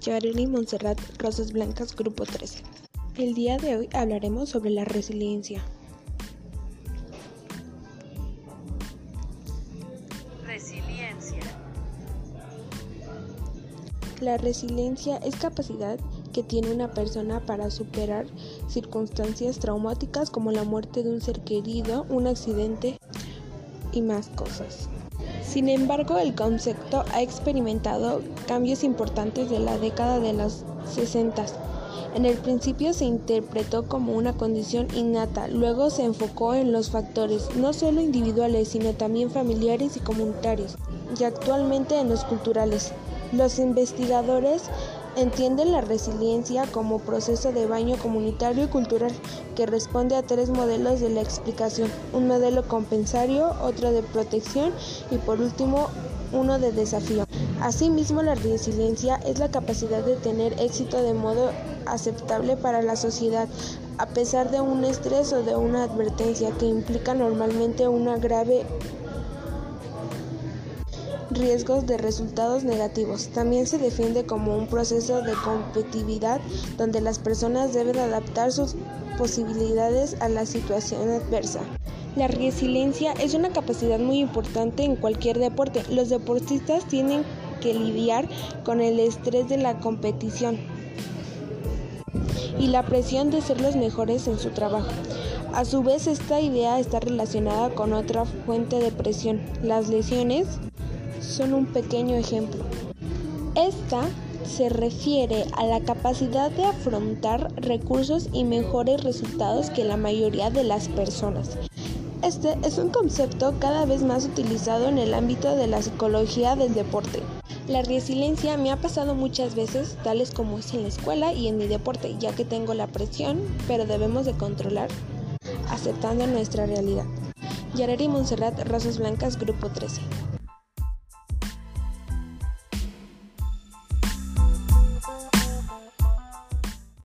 Yareli Montserrat Rosas Blancas, Grupo 13. El día de hoy hablaremos sobre la resiliencia. Resiliencia. La resiliencia es capacidad que tiene una persona para superar circunstancias traumáticas como la muerte de un ser querido, un accidente y más cosas. Sin embargo, el concepto ha experimentado cambios importantes de la década de los 60. En el principio se interpretó como una condición innata, luego se enfocó en los factores no solo individuales, sino también familiares y comunitarios, y actualmente en los culturales. Los investigadores entienden la resiliencia como proceso de baño comunitario y cultural que responde a tres modelos de la explicación, un modelo compensario, otro de protección y por último uno de desafío. Asimismo, la resiliencia es la capacidad de tener éxito de modo aceptable para la sociedad, a pesar de un estrés o de una advertencia que implica normalmente una grave riesgos de resultados negativos. También se defiende como un proceso de competitividad donde las personas deben adaptar sus posibilidades a la situación adversa. La resiliencia es una capacidad muy importante en cualquier deporte. Los deportistas tienen que lidiar con el estrés de la competición y la presión de ser los mejores en su trabajo. A su vez, esta idea está relacionada con otra fuente de presión, las lesiones son un pequeño ejemplo. Esta se refiere a la capacidad de afrontar recursos y mejores resultados que la mayoría de las personas. Este es un concepto cada vez más utilizado en el ámbito de la psicología del deporte. La resiliencia me ha pasado muchas veces, tales como es en la escuela y en mi deporte, ya que tengo la presión, pero debemos de controlar aceptando nuestra realidad. Yareri Montserrat, Rosas Blancas, Grupo 13.